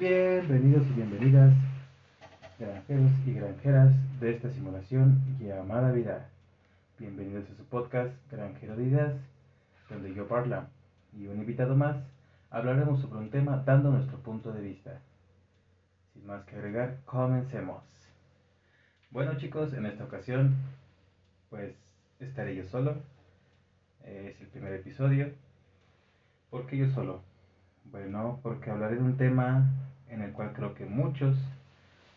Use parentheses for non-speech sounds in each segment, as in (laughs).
Bienvenidos y bienvenidas, granjeros y granjeras de esta simulación llamada vida. Bienvenidos a su podcast Granjero de Ideas, donde yo, Parla, y un invitado más, hablaremos sobre un tema dando nuestro punto de vista. Sin más que agregar, comencemos. Bueno chicos, en esta ocasión, pues estaré yo solo. Es el primer episodio. ¿Por qué yo solo? Bueno, porque hablaré de un tema en el cual creo que muchos,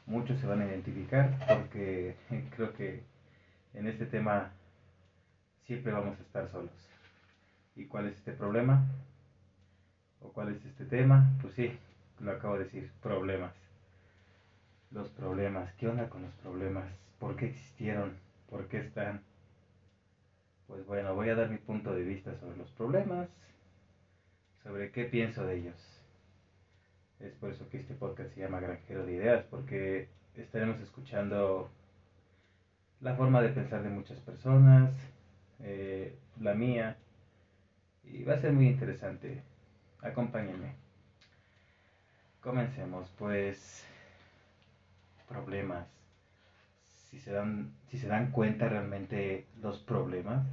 muchos se van a identificar, porque (laughs) creo que en este tema siempre vamos a estar solos. ¿Y cuál es este problema? ¿O cuál es este tema? Pues sí, lo acabo de decir, problemas. Los problemas, ¿qué onda con los problemas? ¿Por qué existieron? ¿Por qué están? Pues bueno, voy a dar mi punto de vista sobre los problemas, sobre qué pienso de ellos. Es por eso que este podcast se llama Granjero de Ideas, porque estaremos escuchando la forma de pensar de muchas personas, eh, la mía, y va a ser muy interesante. Acompáñenme. Comencemos, pues, problemas. Si se dan, si se dan cuenta realmente los problemas,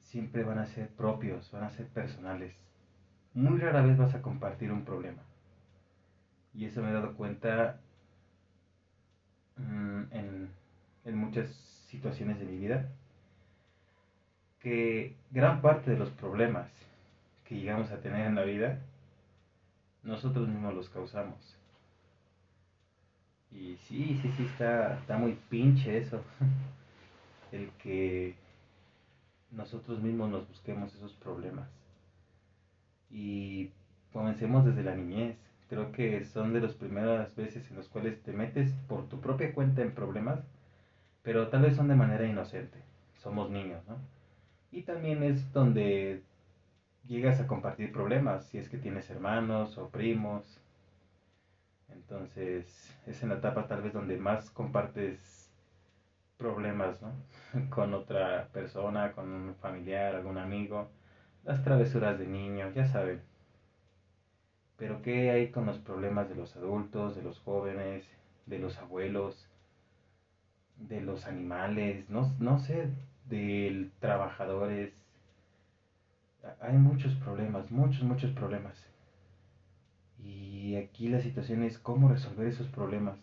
siempre van a ser propios, van a ser personales muy rara vez vas a compartir un problema. Y eso me he dado cuenta mm, en, en muchas situaciones de mi vida, que gran parte de los problemas que llegamos a tener en la vida, nosotros mismos los causamos. Y sí, sí, sí, está, está muy pinche eso. (laughs) El que nosotros mismos nos busquemos esos problemas y comencemos desde la niñez. Creo que son de las primeras veces en las cuales te metes por tu propia cuenta en problemas, pero tal vez son de manera inocente. Somos niños, ¿no? Y también es donde llegas a compartir problemas, si es que tienes hermanos o primos. Entonces, es en la etapa tal vez donde más compartes problemas, ¿no? (laughs) con otra persona, con un familiar, algún amigo las travesuras de niños, ya saben. Pero ¿qué hay con los problemas de los adultos, de los jóvenes, de los abuelos, de los animales, no, no sé, de trabajadores? Hay muchos problemas, muchos, muchos problemas. Y aquí la situación es cómo resolver esos problemas.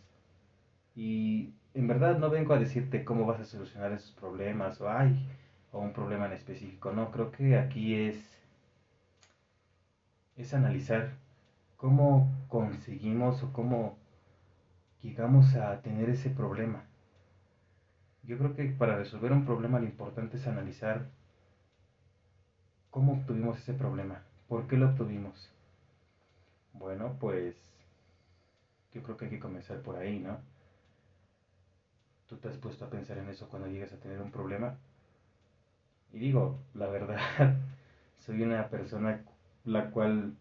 Y en verdad no vengo a decirte cómo vas a solucionar esos problemas o ay, o un problema en específico. No, creo que aquí es, es analizar cómo conseguimos o cómo llegamos a tener ese problema. Yo creo que para resolver un problema lo importante es analizar cómo obtuvimos ese problema, por qué lo obtuvimos. Bueno, pues yo creo que hay que comenzar por ahí, ¿no? ¿Tú te has puesto a pensar en eso cuando llegas a tener un problema? Y digo, la verdad, (laughs) soy una persona la cual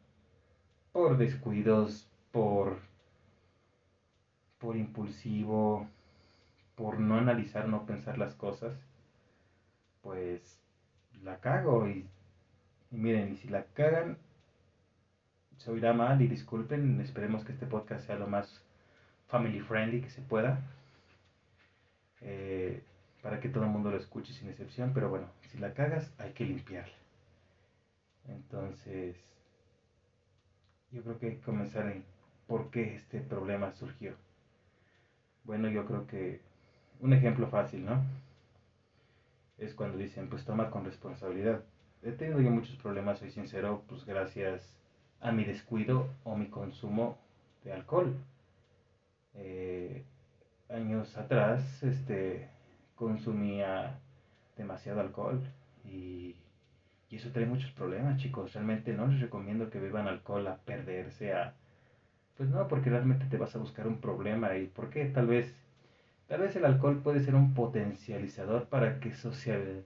por descuidos, por, por impulsivo, por no analizar, no pensar las cosas, pues la cago y, y miren, y si la cagan, se oirá mal y disculpen, esperemos que este podcast sea lo más family friendly que se pueda. Eh, para que todo el mundo lo escuche sin excepción, pero bueno, si la cagas hay que limpiarla. Entonces, yo creo que hay que comenzar en por qué este problema surgió. Bueno, yo creo que un ejemplo fácil, ¿no? Es cuando dicen, pues toma con responsabilidad. He tenido yo muchos problemas, soy sincero, pues gracias a mi descuido o mi consumo de alcohol. Eh, años atrás, este, consumía demasiado alcohol y, eso trae muchos problemas, chicos. Realmente no les recomiendo que beban alcohol a perderse, a... Pues no, porque realmente te vas a buscar un problema y ¿por qué? Tal vez, tal vez el alcohol puede ser un potencializador para que social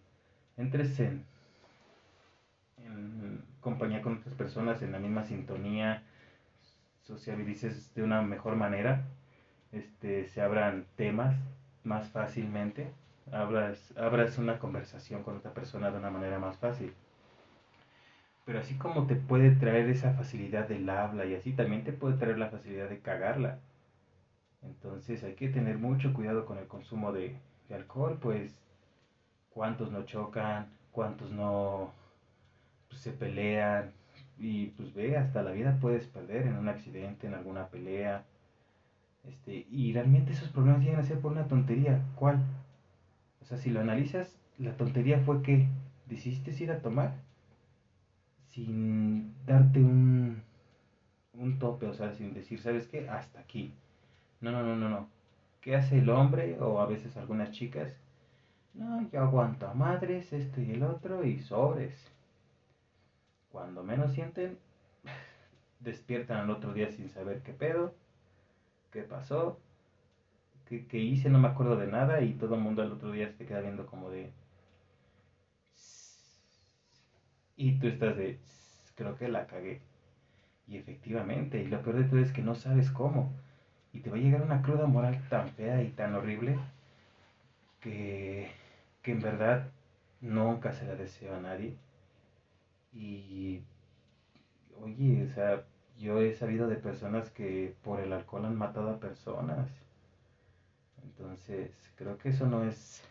entres en, compañía con otras personas en la misma sintonía, socialices de una mejor manera, este, se abran temas más fácilmente, abras, abras una conversación con otra persona de una manera más fácil. Pero así como te puede traer esa facilidad del habla y así, también te puede traer la facilidad de cagarla. Entonces hay que tener mucho cuidado con el consumo de, alcohol, pues cuántos no chocan, cuántos no pues, se pelean y pues ve, hasta la vida puedes perder en un accidente, en alguna pelea. Este, y realmente esos problemas llegan a ser por una tontería. ¿Cuál? O sea, si lo analizas, la tontería fue que decidiste ir a tomar sin darte un, un tope, o sea, sin decir, ¿sabes qué? Hasta aquí. No, no, no, no, no. ¿Qué hace el hombre o a veces algunas chicas? No, yo aguanto a madres, esto y el otro y sobres. Cuando menos sienten, (laughs) despiertan al otro día sin saber qué pedo, qué pasó, qué, qué hice, no me acuerdo de nada y todo el mundo al otro día se queda viendo como de... Y tú estás de... Creo que la cagué. Y efectivamente, y lo peor de todo es que no sabes cómo. Y te va a llegar una cruda moral tan fea y tan horrible que, que en verdad nunca se la deseo a nadie. Y, oye, o sea, yo he sabido de personas que por el alcohol han matado a personas. Entonces, creo que eso no es,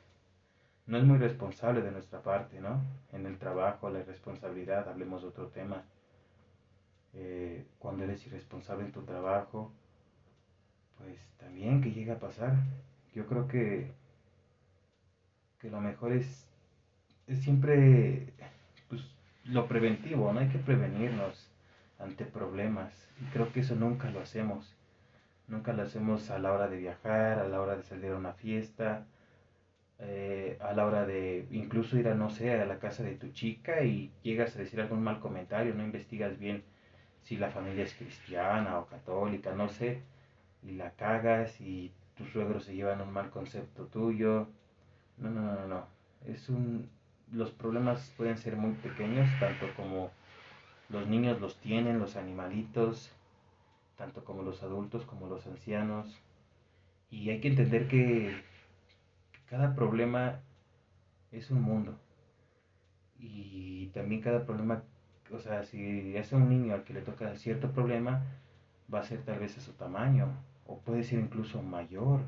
no es muy responsable de nuestra parte, ¿no? En el trabajo, la irresponsabilidad, hablemos de otro tema. Eh, cuando eres irresponsable en tu trabajo, pues también que llega a pasar. Yo creo que, que lo mejor es, es siempre pues, lo preventivo, no hay que prevenirnos ante problemas. Y creo que eso nunca lo hacemos. Nunca lo hacemos a la hora de viajar, a la hora de salir a una fiesta, eh, a la hora de incluso ir a, no sé, a la casa de tu chica y llegas a decir algún mal comentario, no investigas bien si la familia es cristiana o católica, no sé y la cagas y tus suegros se llevan un mal concepto tuyo. No, no, no, no. Es un, los problemas pueden ser muy pequeños, tanto como los niños los tienen, los animalitos, tanto como los adultos, como los ancianos. Y hay que entender que cada problema es un mundo. Y también cada problema, o sea, si es un niño al que le toca cierto problema, va a ser tal vez a su tamaño o puede ser incluso mayor.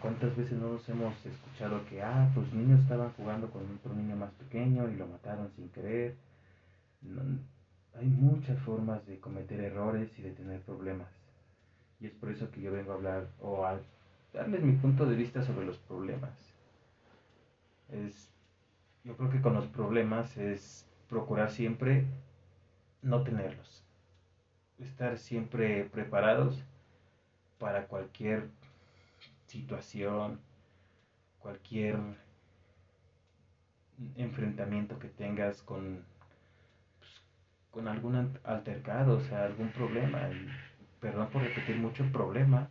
¿Cuántas veces no nos hemos escuchado que, ah, pues niños estaban jugando con otro niño más pequeño y lo mataron sin querer? hay muchas formas de cometer errores y de tener problemas. Y es por eso que yo vengo a hablar o a darles mi punto de vista sobre los problemas. Es, yo creo que con los problemas es procurar siempre no tenerlos estar siempre preparados para cualquier situación, cualquier enfrentamiento que tengas con, pues, con algún altercado, o sea, algún problema. perdón por repetir mucho problema,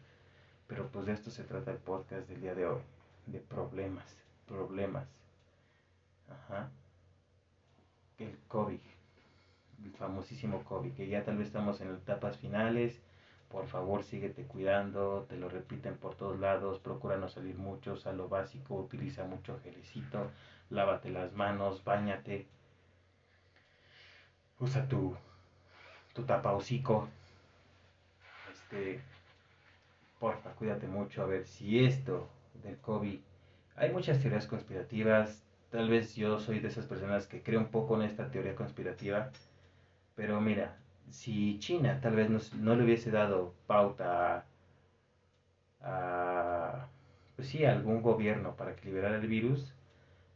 pero pues de esto se trata el podcast del día de hoy, de problemas, problemas. Ajá. El COVID el famosísimo COVID, que ya tal vez estamos en etapas finales. Por favor, síguete cuidando, te lo repiten por todos lados, procura no salir mucho, a lo básico, utiliza mucho gelecito, lávate las manos, bañate, usa tu, tu tapa hocico, este, porfa, cuídate mucho, a ver si esto del COVID, hay muchas teorías conspirativas, tal vez yo soy de esas personas que creo un poco en esta teoría conspirativa, pero mira, si China tal vez no, le hubiese dado pauta a, pues sí, algún gobierno para que liberara el virus,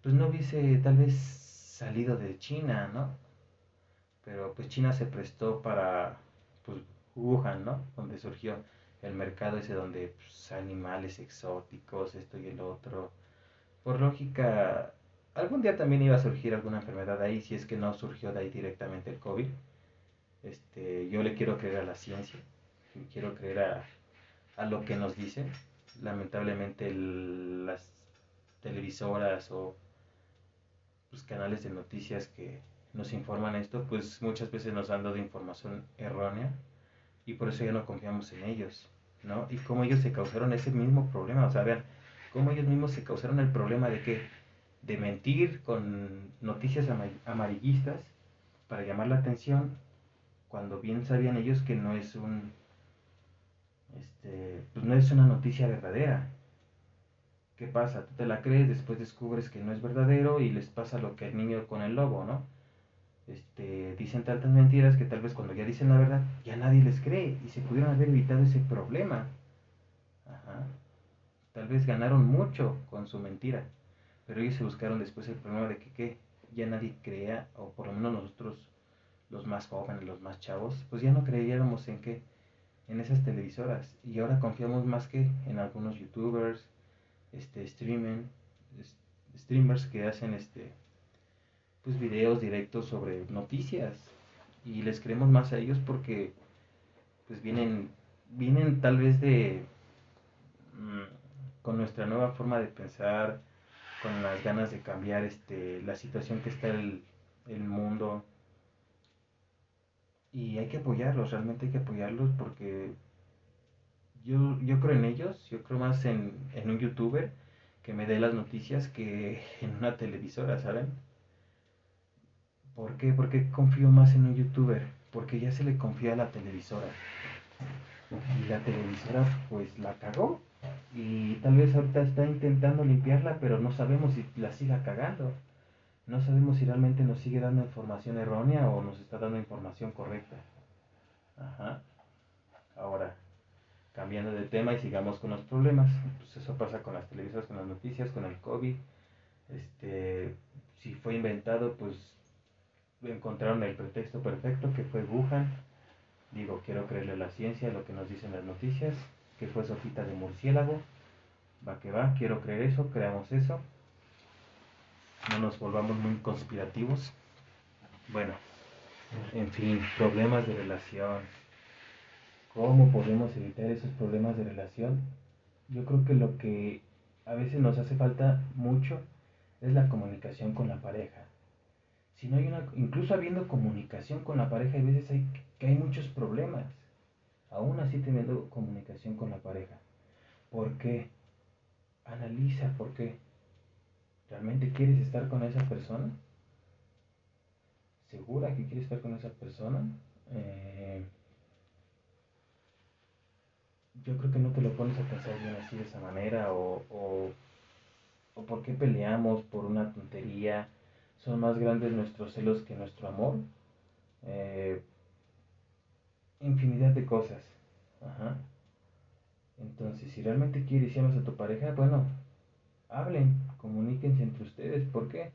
pues no hubiese tal vez salido de China, ¿no? Pero pues China se prestó para, pues, Wuhan, ¿no? Donde surgió el mercado ese donde pues, animales exóticos, esto y el otro. Por lógica, algún día también iba a surgir alguna enfermedad ahí, si es que no surgió de ahí directamente el COVID. Este, yo le quiero creer a la ciencia, quiero creer a, a lo que nos dicen. Lamentablemente las televisoras o los pues, canales de noticias que nos informan esto, pues muchas veces nos dan de información errónea y por eso ya no confiamos en ellos, ¿no? Y cómo ellos se causaron ese mismo problema, o sea, vean, cómo ellos mismos se causaron el problema de que, de mentir con noticias amarillistas para llamar la atención cuando bien sabían ellos que no es un este, pues no es una noticia verdadera. ¿Qué pasa? Tú te la crees, después descubres que no es verdadero y les pasa lo que el niño con el lobo, ¿no? Este, dicen tantas mentiras que tal vez cuando ya dicen la verdad ya nadie les cree y se pudieron haber evitado ese problema. Ajá. Tal vez ganaron mucho con su mentira, pero ellos se buscaron después el problema de que ya nadie crea, o por lo menos nosotros, los más jóvenes, los más chavos, pues ya no creíamos en qué, en esas televisoras. Y ahora confiamos más que en algunos youtubers, este, streaming, streamers que hacen este, pues videos directos sobre noticias. Y les creemos más a ellos porque pues vienen, vienen tal vez de mm, con nuestra nueva forma de pensar, con las ganas de cambiar este, la situación que está el, el mundo. Y hay que apoyarlos, realmente hay que apoyarlos porque yo, yo creo en ellos, yo creo más en, en un youtuber que me dé las noticias que (laughs) en una televisora, ¿saben? ¿Por qué? Porque confío más en un youtuber, porque ya se le confía a la televisora. Y la televisora pues la cagó y tal vez ahorita está intentando limpiarla, pero no sabemos si la siga cagando. No sabemos si realmente nos sigue dando información errónea o nos está dando información correcta. Ajá. Ahora, cambiando de tema y sigamos con los problemas. Pues eso pasa con las televisoras, con las noticias, con el COVID. Este, si fue inventado, pues encontraron el pretexto perfecto que fue Wuhan. Digo, quiero creerle a la ciencia, lo que nos dicen las noticias que fue sofita de murciélago. Va que va, quiero creer eso, creamos eso. No nos volvamos muy conspirativos. Bueno, en fin, problemas de relación. ¿Cómo podemos evitar esos problemas de relación? Yo creo que lo que a veces nos hace falta mucho es la comunicación con la pareja. Si no hay una, incluso habiendo comunicación con la pareja, hay veces hay, que hay muchos problemas aún así teniendo comunicación con la pareja. ¿Por qué? Analiza por qué. ¿Realmente quieres estar con esa persona? ¿Segura que quieres estar con esa persona? Eh, yo creo que no te lo pones a pensar bien así de esa manera o, o, o por qué peleamos por una tontería. Son más grandes nuestros celos que nuestro amor. Eh, infinidad de cosas. Ajá. Entonces, si realmente quieres y amas a tu pareja, bueno, hablen, comuníquense entre ustedes. ¿Por qué?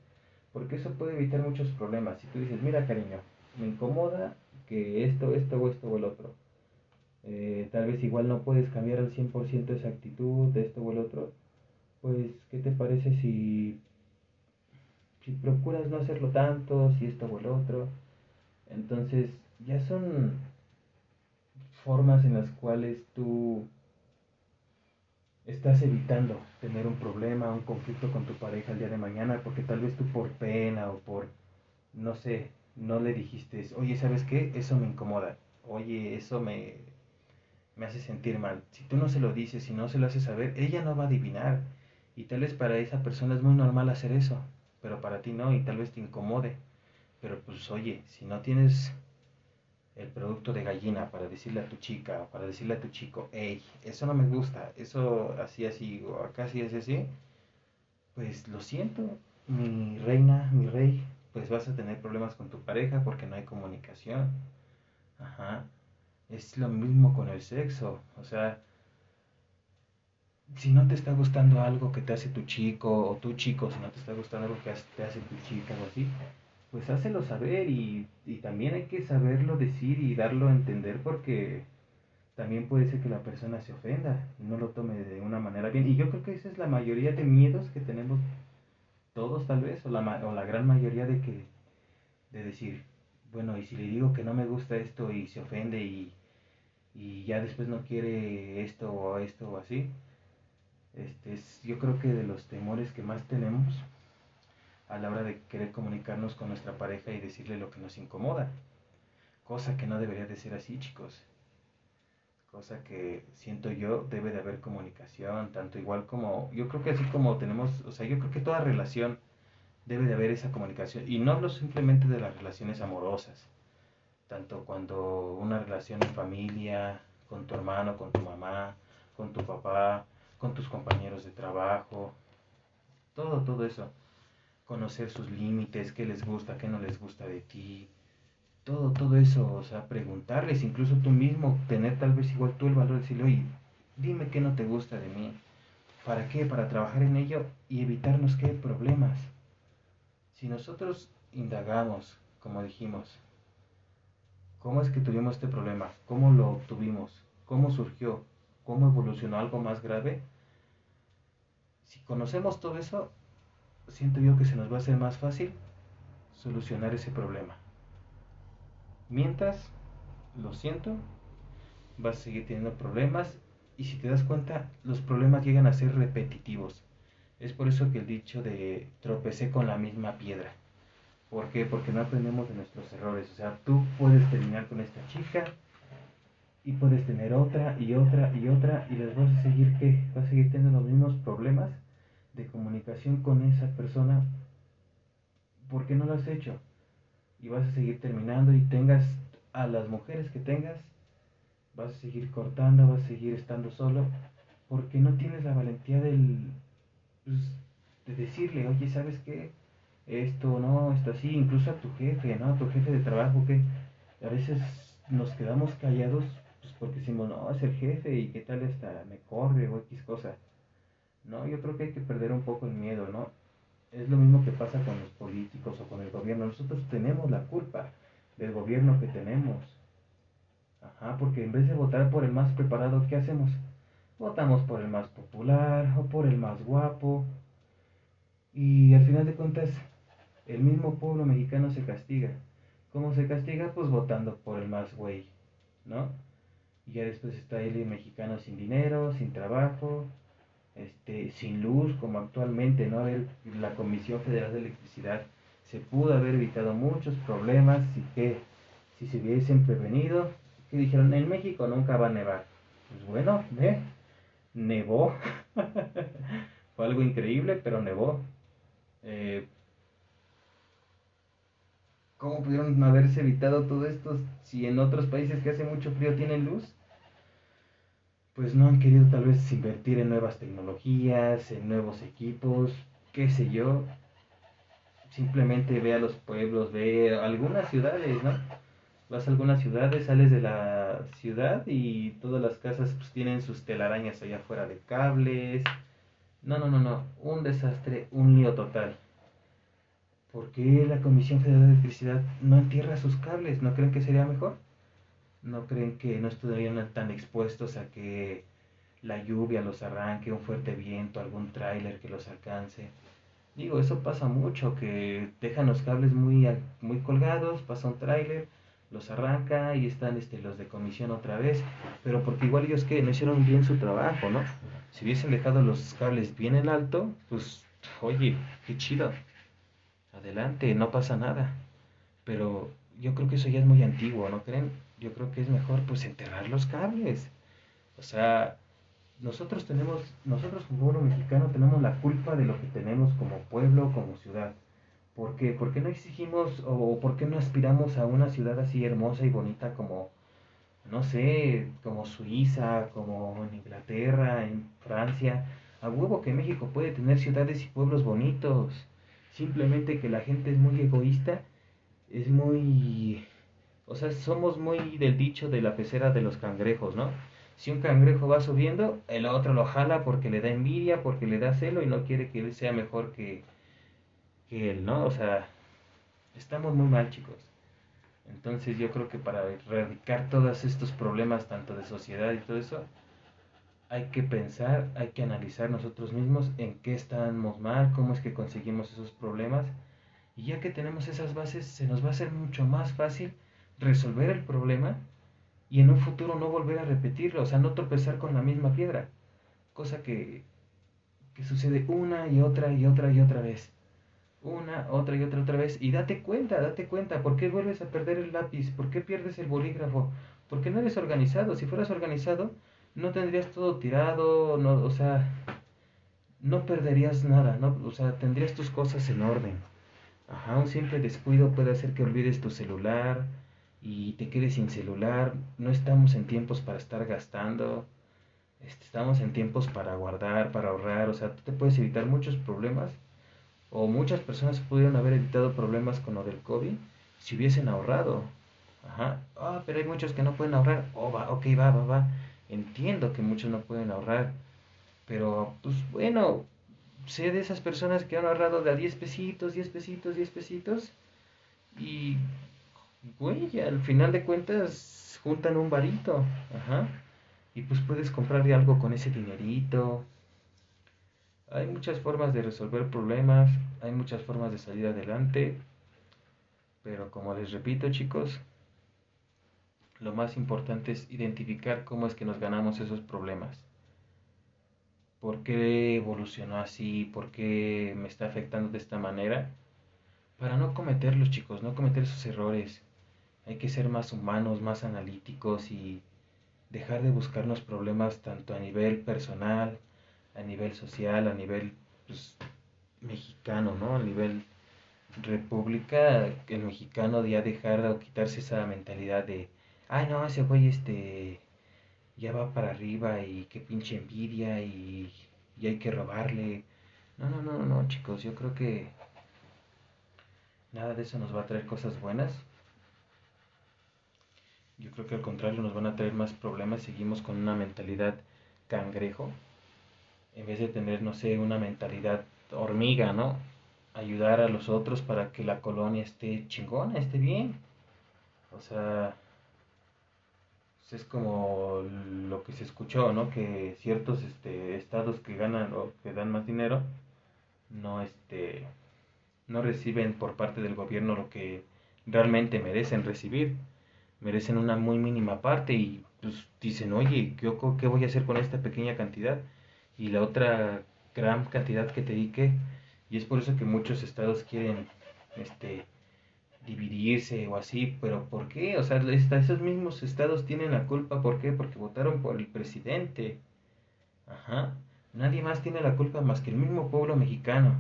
Porque eso puede evitar muchos problemas. Si tú dices, mira cariño, me incomoda que esto, esto o esto o el otro. Eh, tal vez igual no puedes cambiar al 100% esa actitud de esto o el otro. Pues, ¿qué te parece si, si procuras no hacerlo tanto, si esto o el otro? Entonces, ya son formas en las cuales tú estás evitando tener un problema, un conflicto con tu pareja el día de mañana, porque tal vez tú por pena o por, no sé, no le dijiste, oye, ¿sabes qué? Eso me incomoda, oye, eso me, me hace sentir mal. Si tú no se lo dices, si no se lo haces saber, ella no va a adivinar. Y tal vez para esa persona es muy normal hacer eso, pero para ti no, y tal vez te incomode. Pero pues oye, si no tienes el producto de gallina para decirle a tu chica o para decirle a tu chico, hey, eso no me gusta, eso así, así, o acá así, así, así, pues lo siento, mi reina, mi rey, pues vas a tener problemas con tu pareja porque no hay comunicación. Ajá. Es lo mismo con el sexo, o sea, si no te está gustando algo que te hace tu chico o tu chico, si no te está gustando algo que te hace tu chica o así, pues hácelo saber y, también hay que saberlo decir y darlo a entender porque también puede ser que la persona se ofenda y no lo tome de una manera bien. Y yo creo que esa es la mayoría de miedos que tenemos todos tal vez, o la, o la gran mayoría de que, de decir, bueno, y si le digo que no me gusta esto y se ofende y, y ya después no quiere esto o esto o así, este es, yo creo que de los temores que más tenemos a la hora de querer comunicarnos con nuestra pareja y decirle lo que nos incomoda. Cosa que no debería de ser así, chicos. Cosa que siento yo debe de haber comunicación, tanto igual como, yo creo que así como tenemos, o sea, yo creo que toda relación debe de haber esa comunicación. Y no hablo simplemente de las relaciones amorosas, tanto cuando una relación en familia, con tu hermano, con tu mamá, con tu papá, con tus compañeros de trabajo, todo, todo eso. Conocer sus límites, qué les gusta, qué no les gusta de ti, todo, todo eso, o sea, preguntarles, incluso tú mismo, tener tal vez igual tú el valor de decirle, oye, dime qué no te gusta de mí. ¿Para qué? Para trabajar en ello y evitarnos qué problemas. Si nosotros indagamos, como dijimos, ¿cómo es que tuvimos este problema? ¿Cómo lo obtuvimos? ¿Cómo surgió? ¿Cómo evolucionó algo más grave? Si conocemos todo eso, siento yo que se nos va a hacer más fácil solucionar ese problema. Mientras, lo siento, vas a seguir teniendo problemas y si te das cuenta, los problemas llegan a ser repetitivos. Es por eso que el dicho de tropecé con la misma piedra. ¿Por qué? Porque no aprendemos de nuestros errores. O sea, tú puedes terminar con esta chica y puedes tener otra y otra y otra y les vas a seguir qué? Vas a seguir teniendo los mismos problemas de comunicación con esa persona porque no lo has hecho. Y vas a seguir terminando y tengas a las mujeres que tengas, vas a seguir cortando, vas a seguir estando solo porque no tienes la valentía del pues, de decirle, oye, ¿sabes qué? Esto no, esto así, incluso a tu jefe, ¿no? A tu jefe de trabajo que a veces nos quedamos callados pues porque decimos, no, es el jefe y qué tal hasta me corre o X cosa. No, yo creo que hay que perder un poco el miedo, ¿no? Es lo mismo que pasa con los políticos o con el gobierno. Nosotros tenemos la culpa del gobierno que tenemos. Ajá, porque en vez de votar por el más preparado, ¿qué hacemos? votamos por el más popular o por el más guapo. Y al final de cuentas, el mismo pueblo mexicano se castiga. ¿Cómo se castiga? Pues votando por el más güey, ¿no? Y ya después está el mexicano sin dinero, sin trabajo, este, sin luz, como actualmente, ¿no? la Comisión Federal de Electricidad se pudo haber evitado muchos problemas y que si se hubiesen prevenido, que dijeron, en México nunca va a nevar. Pues bueno, ¿eh? nevó. (laughs) Fue algo increíble, pero nevó. Eh, ¿Cómo pudieron haberse evitado todo esto si en otros países que hace mucho frío tienen luz? Pues no han querido tal vez invertir en nuevas tecnologías, en nuevos equipos, qué sé yo. Simplemente ve a los pueblos, ve algunas ciudades, ¿no? vas a algunas ciudades, sales de la ciudad y todas las casas pues, tienen sus telarañas allá afuera de cables. No, no, no, no, un desastre, un lío total. ¿Por qué la Comisión Federal de Electricidad no entierra sus cables? ¿No creen que sería mejor? ¿No creen que no estarían tan expuestos a que la lluvia los arranque, un fuerte viento, algún tráiler que los alcance? Digo, eso pasa mucho, que dejan los cables muy, muy colgados, pasa un tráiler, los arranca y están este, los de comisión otra vez, pero porque igual ellos que no hicieron bien su trabajo, ¿no? Si hubiesen dejado los cables bien en alto, pues, oye, qué chido, adelante, no pasa nada, pero yo creo que eso ya es muy antiguo, ¿no creen? Yo creo que es mejor pues enterrar los cables, o sea, nosotros tenemos, nosotros como pueblo mexicano tenemos la culpa de lo que tenemos como pueblo, como ciudad ¿Por qué? ¿Por qué no exigimos o por qué no aspiramos a una ciudad así hermosa y bonita como, no sé, como Suiza, como en Inglaterra, en Francia? A huevo que México puede tener ciudades y pueblos bonitos. Simplemente que la gente es muy egoísta, es muy... O sea, somos muy del dicho de la pecera de los cangrejos, ¿no? Si un cangrejo va subiendo, el otro lo jala porque le da envidia, porque le da celo y no quiere que él sea mejor que, que él, ¿no? O sea, estamos muy mal, chicos. Entonces yo creo que para erradicar todos estos problemas, tanto de sociedad y todo eso, hay que pensar, hay que analizar nosotros mismos en qué estamos mal, cómo es que conseguimos esos problemas. Y ya que tenemos esas bases, se nos va a hacer mucho más fácil resolver el problema y en un futuro no volver a repetirlo, o sea, no tropezar con la misma piedra. Cosa que, que sucede una y otra y otra y otra vez una, otra y otra, otra vez. Y date cuenta, date cuenta, ¿por qué vuelves a perder el lápiz? ¿Por qué pierdes el bolígrafo? Porque no eres organizado. Si fueras organizado, no tendrías todo tirado, no, o sea, no perderías nada, ¿no? O sea, tendrías tus cosas en orden. Ajá, un simple descuido puede hacer que olvides tu celular y te quedes sin celular. No estamos en tiempos para estar gastando. Este, estamos en tiempos para guardar, para ahorrar. O sea, tú te puedes evitar muchos problemas. O muchas personas pudieron haber evitado problemas con lo del COVID si hubiesen ahorrado. Ajá. Ah, pero hay muchos que no pueden ahorrar. Oh, va, ok, va, va, va. Entiendo que muchos no pueden ahorrar. Pero, pues bueno, sé de esas personas que han ahorrado de a 10 pesitos, 10 pesitos, 10 pesitos. Y, güey, al final de cuentas juntan un varito. Ajá. Y pues puedes comprarle algo con ese dinerito. Hay muchas formas de resolver problemas, hay muchas formas de salir adelante. Pero como les repito, chicos, lo más importante es identificar cómo es que nos ganamos esos problemas. ¿Por qué evolucionó así? ¿Por qué me está afectando de esta manera? Para no cometerlos, chicos, no cometer esos errores. Hay que ser más humanos, más analíticos y dejar de buscarnos problemas tanto a nivel personal, a nivel social, a nivel pues, mexicano, ¿no? A nivel república, el mexicano ya dejar o quitarse esa mentalidad de, ay no, ese güey este ya va para arriba y qué pinche envidia y, y hay que robarle. No, no, no, no, chicos, yo creo que nada de eso nos va a traer cosas buenas. Yo creo que al contrario nos van a traer más problemas. Seguimos con una mentalidad cangrejo. En vez de tener, no sé, una mentalidad hormiga, ¿no? Ayudar a los otros para que la colonia esté chingona, esté bien. O sea, es como lo que se escuchó, ¿no? Que ciertos este, estados que ganan o que dan más dinero no este no reciben por parte del gobierno lo que realmente merecen recibir. Merecen una muy mínima parte y pues dicen, oye, ¿qué, ¿qué voy a hacer con esta pequeña cantidad? Y la otra gran cantidad que te dedique. Y es por eso que muchos estados quieren este dividirse o así, pero ¿por qué? O sea, esos mismos estados tienen la culpa, ¿por qué? Porque votaron por el presidente. Ajá. Nadie más tiene la culpa más que el mismo pueblo mexicano.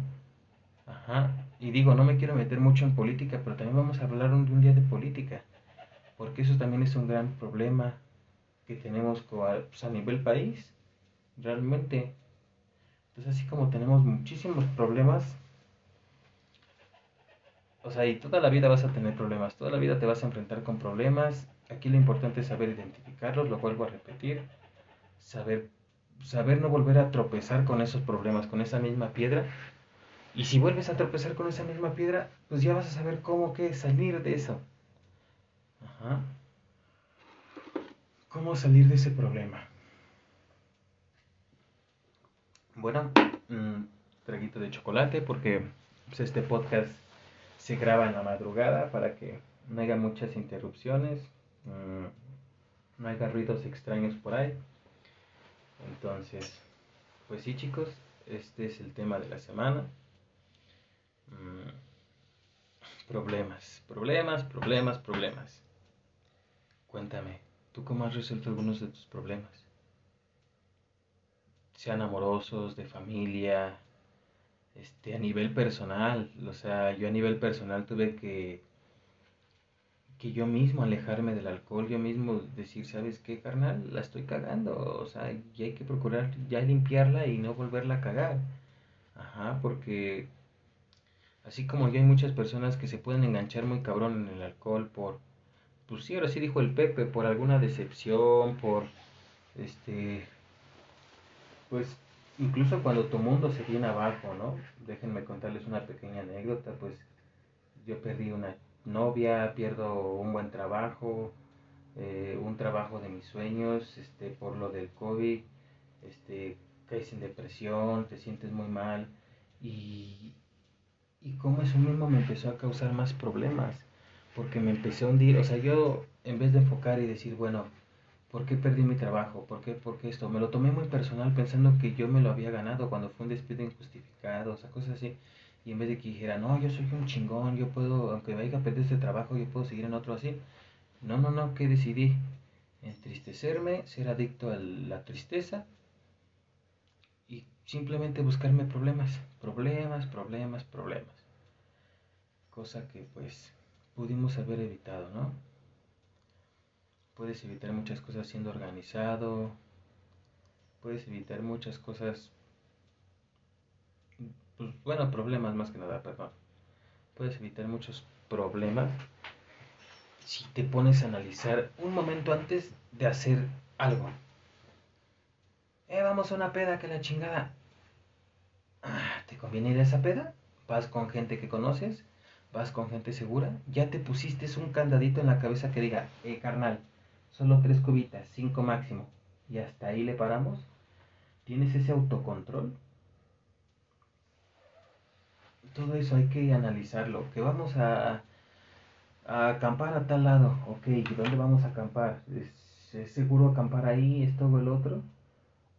Ajá. Y digo, no me quiero meter mucho en política, pero también vamos a hablar un, un día de política. Porque eso también es un gran problema que tenemos pues, a nivel país, realmente. Entonces, así como tenemos muchísimos problemas, o sea, y toda la vida vas a tener problemas, toda la vida te vas a enfrentar con problemas. Aquí lo importante es saber identificarlos, lo vuelvo a repetir, saber, saber no volver a tropezar con esos problemas, con esa misma piedra. Y si vuelves a tropezar con esa misma piedra, pues ya vas a saber cómo que salir de eso. Ajá. ¿Cómo salir de ese problema? Bueno, un traguito de chocolate porque pues, este podcast se graba en la madrugada para que no haya muchas interrupciones, mm, no haya ruidos extraños por ahí. Entonces, pues sí chicos, este es el tema de la semana. Mm, problemas, problemas, problemas, problemas. Cuéntame, ¿tú cómo has resuelto algunos de tus problemas? Sean amorosos, de familia, este, a nivel personal, o sea, yo a nivel personal tuve que, que yo mismo alejarme del alcohol, yo mismo decir, ¿sabes qué, carnal? La estoy cagando, o sea, ya hay que procurar ya limpiarla y no volverla a cagar. Ajá, porque así como yo hay muchas personas que se pueden enganchar muy cabrón en el alcohol por, pues sí, ahora sí dijo el Pepe, por alguna decepción, por, este, pues incluso cuando tu mundo se viene abajo, ¿no? Déjenme contarles una pequeña anécdota, pues yo perdí una novia, pierdo un buen trabajo, eh, un trabajo de mis sueños, este, por lo del COVID, este, caes en depresión, te sientes muy mal y, y como eso mismo me empezó a causar más problemas, porque me empecé a hundir, o sea, yo en vez de enfocar y decir, bueno, ¿Por qué perdí mi trabajo? ¿Por qué, ¿Por qué esto? Me lo tomé muy personal pensando que yo me lo había ganado cuando fue un despido injustificado, o sea, cosas así. Y en vez de que dijera, no, yo soy un chingón, yo puedo, aunque vaya a perder este trabajo, yo puedo seguir en otro así. No, no, no, ¿qué decidí? Entristecerme, ser adicto a la tristeza y simplemente buscarme problemas, problemas, problemas, problemas. cosa que pues pudimos haber evitado, ¿no? Puedes evitar muchas cosas siendo organizado, puedes evitar muchas cosas, pues bueno, problemas más que nada, perdón. Puedes evitar muchos problemas si te pones a analizar un momento antes de hacer algo. Eh, vamos a una peda que la chingada. Ah, ¿Te conviene ir a esa peda? Vas con gente que conoces, vas con gente segura, ya te pusiste un candadito en la cabeza que diga, eh, carnal, solo tres cubitas, cinco máximo, y hasta ahí le paramos. ¿Tienes ese autocontrol? Todo eso hay que analizarlo. Que vamos a, a acampar a tal lado. Ok, ¿dónde vamos a acampar? ¿Es, ¿Es, seguro acampar ahí? ¿Es todo el otro?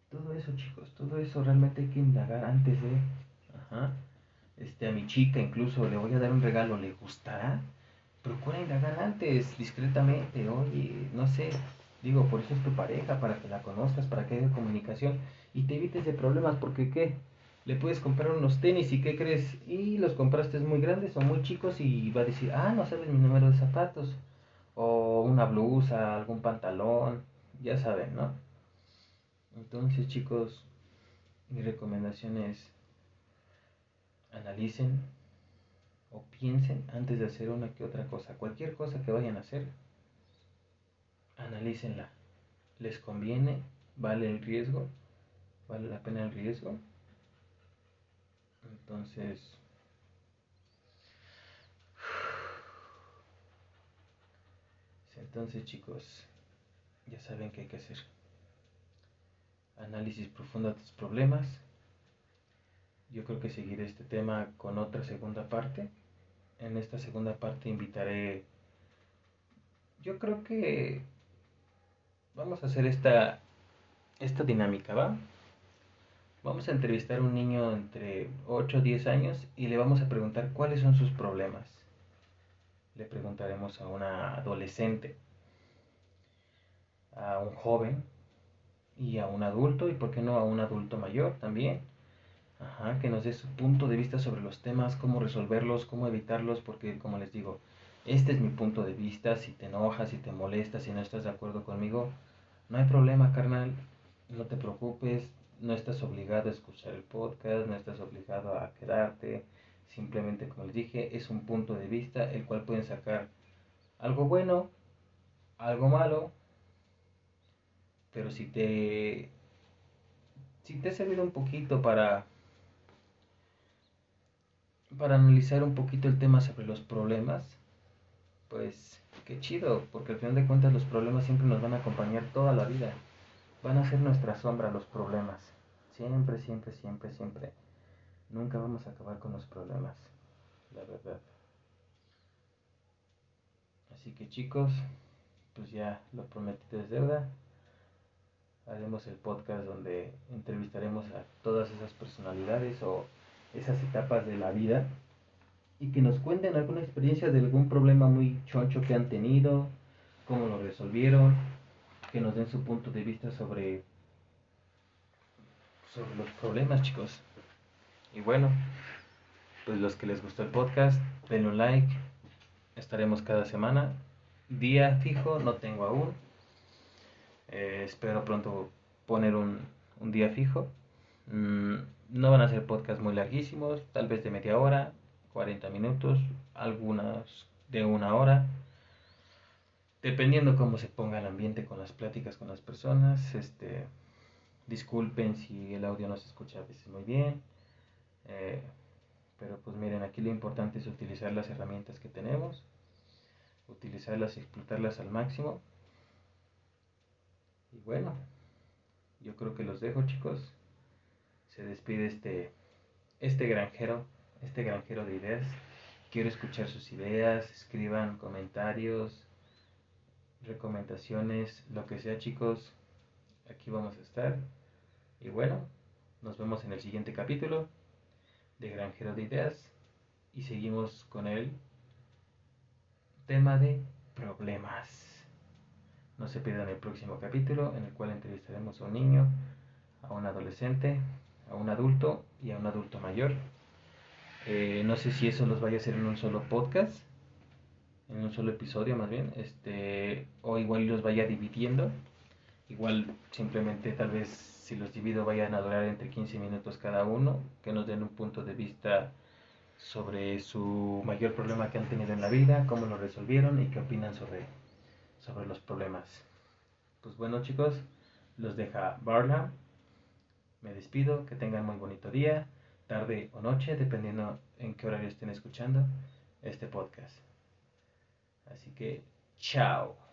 Todo eso, chicos, todo eso realmente hay que indagar antes de... Ajá. Este, a mi chica incluso le voy a dar un regalo, ¿le gustará? Procura indagar antes, discretamente, oye, no sé, digo, por eso es tu pareja, para que la conozcas, para que haya comunicación y te evites de problemas, porque ¿qué? Le puedes comprar unos tenis y ¿qué crees? Y los compraste muy grandes o muy chicos y va a decir, ah, no sabes mi número de zapatos, o una blusa, algún pantalón, ya saben, ¿no? Entonces, chicos, mi recomendación es analicen o piensen antes de hacer una que otra cosa. Cualquier cosa que vayan a hacer, analícenla. ¿Les conviene? ¿Vale el riesgo? ¿Vale la pena el riesgo? Entonces, entonces chicos, ya saben qué hay que hacer análisis profundo de tus problemas. Yo creo que seguiré este tema con otra segunda parte. En esta segunda parte invitaré, yo creo que vamos a hacer esta, esta dinámica, ¿va? Vamos a entrevistar a un niño entre 8 o 10 años y le vamos a preguntar cuáles son sus problemas. Le preguntaremos a una adolescente, a un joven, y a un adulto y por qué no a un adulto mayor también. Ajá, que nos dé su punto de vista sobre los temas, cómo resolverlos, cómo evitarlos, porque como les digo, este es mi punto de vista, si te enojas, si te molestas, si no estás de acuerdo conmigo, no hay problema, carnal, no te preocupes, no estás obligado a escuchar el podcast, no estás obligado a quedarte, simplemente como les dije, es un punto de vista el cual pueden sacar algo bueno, algo malo, pero si te si te ha servido un poquito para para analizar un poquito el tema sobre los problemas pues qué chido porque al final de cuentas los problemas siempre nos van a acompañar toda la vida. Van a ser nuestra sombra los problemas. Siempre siempre siempre siempre. Nunca vamos a acabar con los problemas la verdad. Así que chicos pues ya lo prometido es deuda. Haremos el podcast donde entrevistaremos a todas esas personalidades o esas etapas de la vida y que nos cuenten alguna experiencia de algún problema muy choncho que han tenido, cómo lo resolvieron, que nos den su punto de vista sobre, sobre los problemas, chicos. Y bueno, pues los que les gustó el podcast, denle un like. Estaremos cada semana. Día fijo, no tengo aún eh, espero pronto poner un, un día fijo. Mm, no van a ser podcasts muy larguísimos, tal vez de media hora, 40 minutos, algunas de una hora. Dependiendo cómo se ponga el ambiente con las pláticas con las personas. Este, disculpen si el audio no se escucha a veces muy bien. Eh, pero pues miren, aquí lo importante es utilizar las herramientas que tenemos, utilizarlas y explotarlas al máximo. Y bueno, yo creo que los dejo chicos. Se despide este, este granjero, este granjero de ideas. Quiero escuchar sus ideas, escriban comentarios, recomendaciones, lo que sea chicos. Aquí vamos a estar. Y bueno, nos vemos en el siguiente capítulo de Granjero de Ideas y seguimos con el tema de problemas. No se pierdan el próximo capítulo en el cual entrevistaremos a un niño, a un adolescente, a un adulto y a un adulto mayor. Eh, no sé si eso los vaya a hacer en un solo podcast, en un solo episodio más bien, este, o igual los vaya dividiendo. Igual simplemente tal vez si los divido vayan a durar entre 15 minutos cada uno, que nos den un punto de vista sobre su mayor problema que han tenido en la vida, cómo lo resolvieron y qué opinan sobre, sobre los problemas. Pues bueno chicos, los deja Barla. Me despido, que tengan muy bonito día, tarde o noche, dependiendo en qué horario estén escuchando este podcast. Así que, chao.